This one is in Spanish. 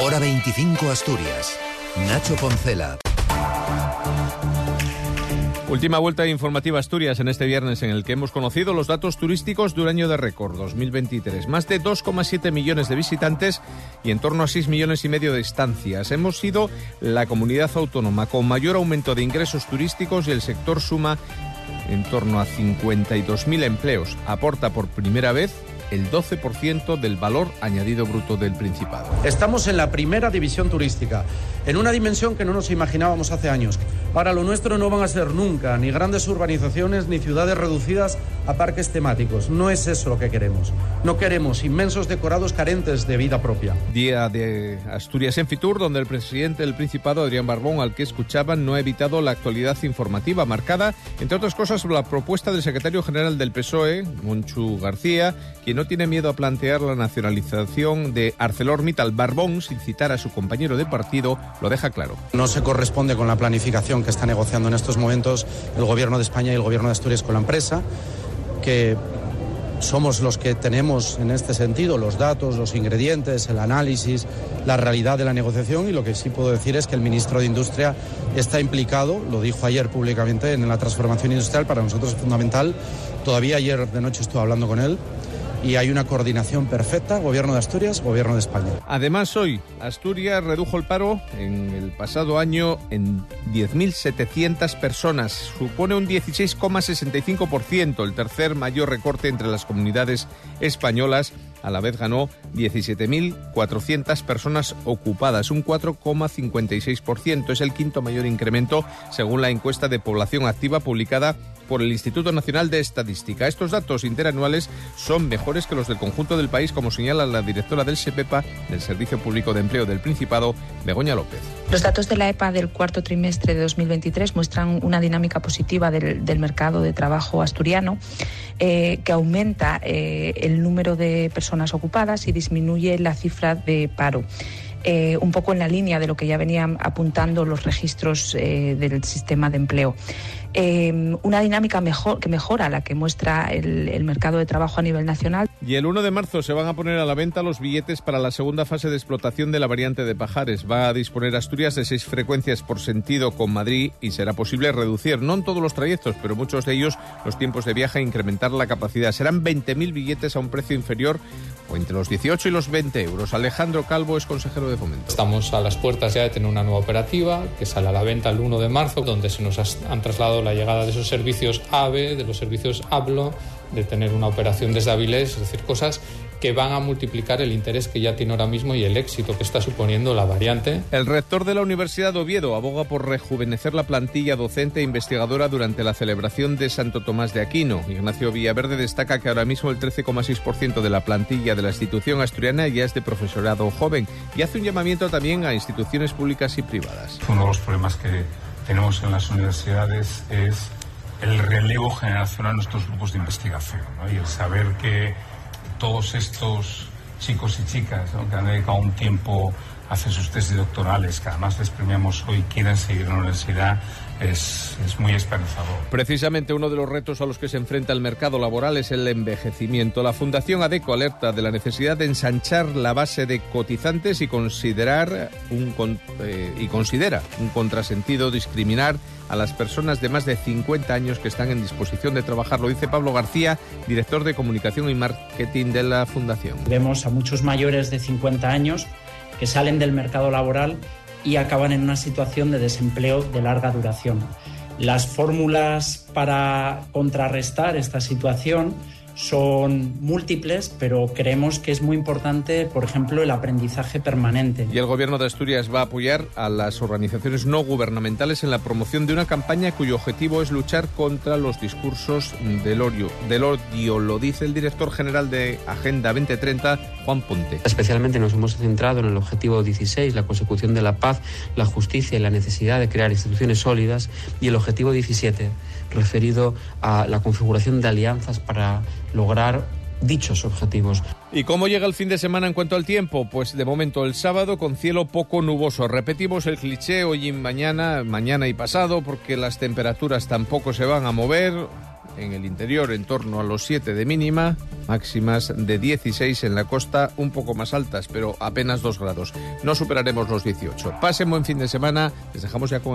Hora 25 Asturias. Nacho Poncela. Última vuelta informativa Asturias en este viernes en el que hemos conocido los datos turísticos de un año de récord 2023. Más de 2,7 millones de visitantes y en torno a 6 millones y medio de estancias. Hemos sido la comunidad autónoma con mayor aumento de ingresos turísticos y el sector suma en torno a 52.000 empleos. Aporta por primera vez el 12% del valor añadido bruto del Principado. Estamos en la primera división turística, en una dimensión que no nos imaginábamos hace años. Ahora lo nuestro no van a ser nunca ni grandes urbanizaciones ni ciudades reducidas a parques temáticos. No es eso lo que queremos. No queremos inmensos decorados carentes de vida propia. Día de Asturias en Fitur, donde el presidente del Principado, Adrián Barbón, al que escuchaban, no ha evitado la actualidad informativa marcada, entre otras cosas, por la propuesta del secretario general del PSOE, Monchu García, quien no tiene miedo a plantear la nacionalización de ArcelorMittal. Barbón, sin citar a su compañero de partido, lo deja claro. No se corresponde con la planificación que está negociando en estos momentos el Gobierno de España y el Gobierno de Asturias con la empresa, que somos los que tenemos en este sentido los datos, los ingredientes, el análisis, la realidad de la negociación y lo que sí puedo decir es que el ministro de Industria está implicado, lo dijo ayer públicamente, en la transformación industrial. Para nosotros es fundamental. Todavía ayer de noche estuve hablando con él y hay una coordinación perfecta, Gobierno de Asturias, Gobierno de España. Además, hoy Asturias redujo el paro en el pasado año en 10.700 personas. Supone un 16,65%, el tercer mayor recorte entre las comunidades españolas. A la vez ganó 17.400 personas ocupadas, un 4,56%. Es el quinto mayor incremento según la encuesta de población activa publicada por el Instituto Nacional de Estadística. Estos datos interanuales son mejores que los del conjunto del país, como señala la directora del SEPEPA, del Servicio Público de Empleo del Principado, Begoña López. Los datos de la EPA del cuarto trimestre de 2023 muestran una dinámica positiva del, mercado de trabajo asturiano, eh, que aumenta eh, el número de personas ocupadas y disminuye la cifra de paro. Eh, un poco en la línea de lo que ya venían apuntando los registros eh, del sistema de empleo. Eh, una dinámica mejor, que mejora la que muestra el, el, mercado de trabajo a nivel nacional. Y el 1 de marzo se van a poner a la venta los billetes para la segunda fase de explotación de la variante de Pajares. Va a disponer Asturias de seis frecuencias por sentido con Madrid y será posible reducir, no en todos los trayectos, pero muchos de ellos, los tiempos de viaje e incrementar la capacidad. Serán 20.000 billetes a un precio inferior o entre los 18 y los 20 euros. Alejandro Calvo es consejero Estamos a las puertas ya de tener una nueva operativa que sale a la venta el 1 de marzo, donde se nos han trasladado la llegada de esos servicios AVE, de los servicios Hablo, de tener una operación desde Avilés, es decir, cosas que van a multiplicar el interés que ya tiene ahora mismo y el éxito que está suponiendo la variante. El rector de la Universidad de Oviedo aboga por rejuvenecer la plantilla docente e investigadora durante la celebración de Santo Tomás de Aquino. Ignacio Villaverde destaca que ahora mismo el 13,6% de la plantilla de la institución asturiana ya es de profesorado joven y hace un llamamiento también a instituciones públicas y privadas. Uno de los problemas que tenemos en las universidades es el relevo generacional en nuestros grupos de investigación ¿no? y el saber que todos estos chicos y chicas ¿no? que han dedicado un tiempo a hacer sus tesis doctorales, que además les premiamos hoy, quieren seguir en la universidad, es, es, muy esperanzador. Precisamente uno de los retos a los que se enfrenta el mercado laboral es el envejecimiento. La Fundación ADECO alerta de la necesidad de ensanchar la base de cotizantes y considerar un eh, y considera un contrasentido discriminar a las personas de más de 50 años que están en disposición de trabajar. Lo dice Pablo García, director de comunicación y marketing de la Fundación. Vemos a muchos mayores de 50 años que salen del mercado laboral y acaban en una situación de desempleo de larga duración. Las fórmulas para contrarrestar esta situación son múltiples, pero creemos que es muy importante, por ejemplo, el aprendizaje permanente. Y el Gobierno de Asturias va a apoyar a las organizaciones no gubernamentales en la promoción de una campaña cuyo objetivo es luchar contra los discursos del odio. Del odio lo dice el director general de Agenda 2030, Juan Ponte. Especialmente nos hemos centrado en el objetivo 16, la consecución de la paz, la justicia y la necesidad de crear instituciones sólidas, y el objetivo 17, referido a la configuración de alianzas para lograr dichos objetivos. ¿Y cómo llega el fin de semana en cuanto al tiempo? Pues de momento el sábado con cielo poco nuboso. Repetimos el cliché hoy y mañana, mañana y pasado, porque las temperaturas tampoco se van a mover. en el interior en torno a los 7 de mínima, máximas de 16 en la costa, un poco más altas, pero apenas 2 grados. No superaremos los 18. Pasen buen fin de semana, les dejamos ya con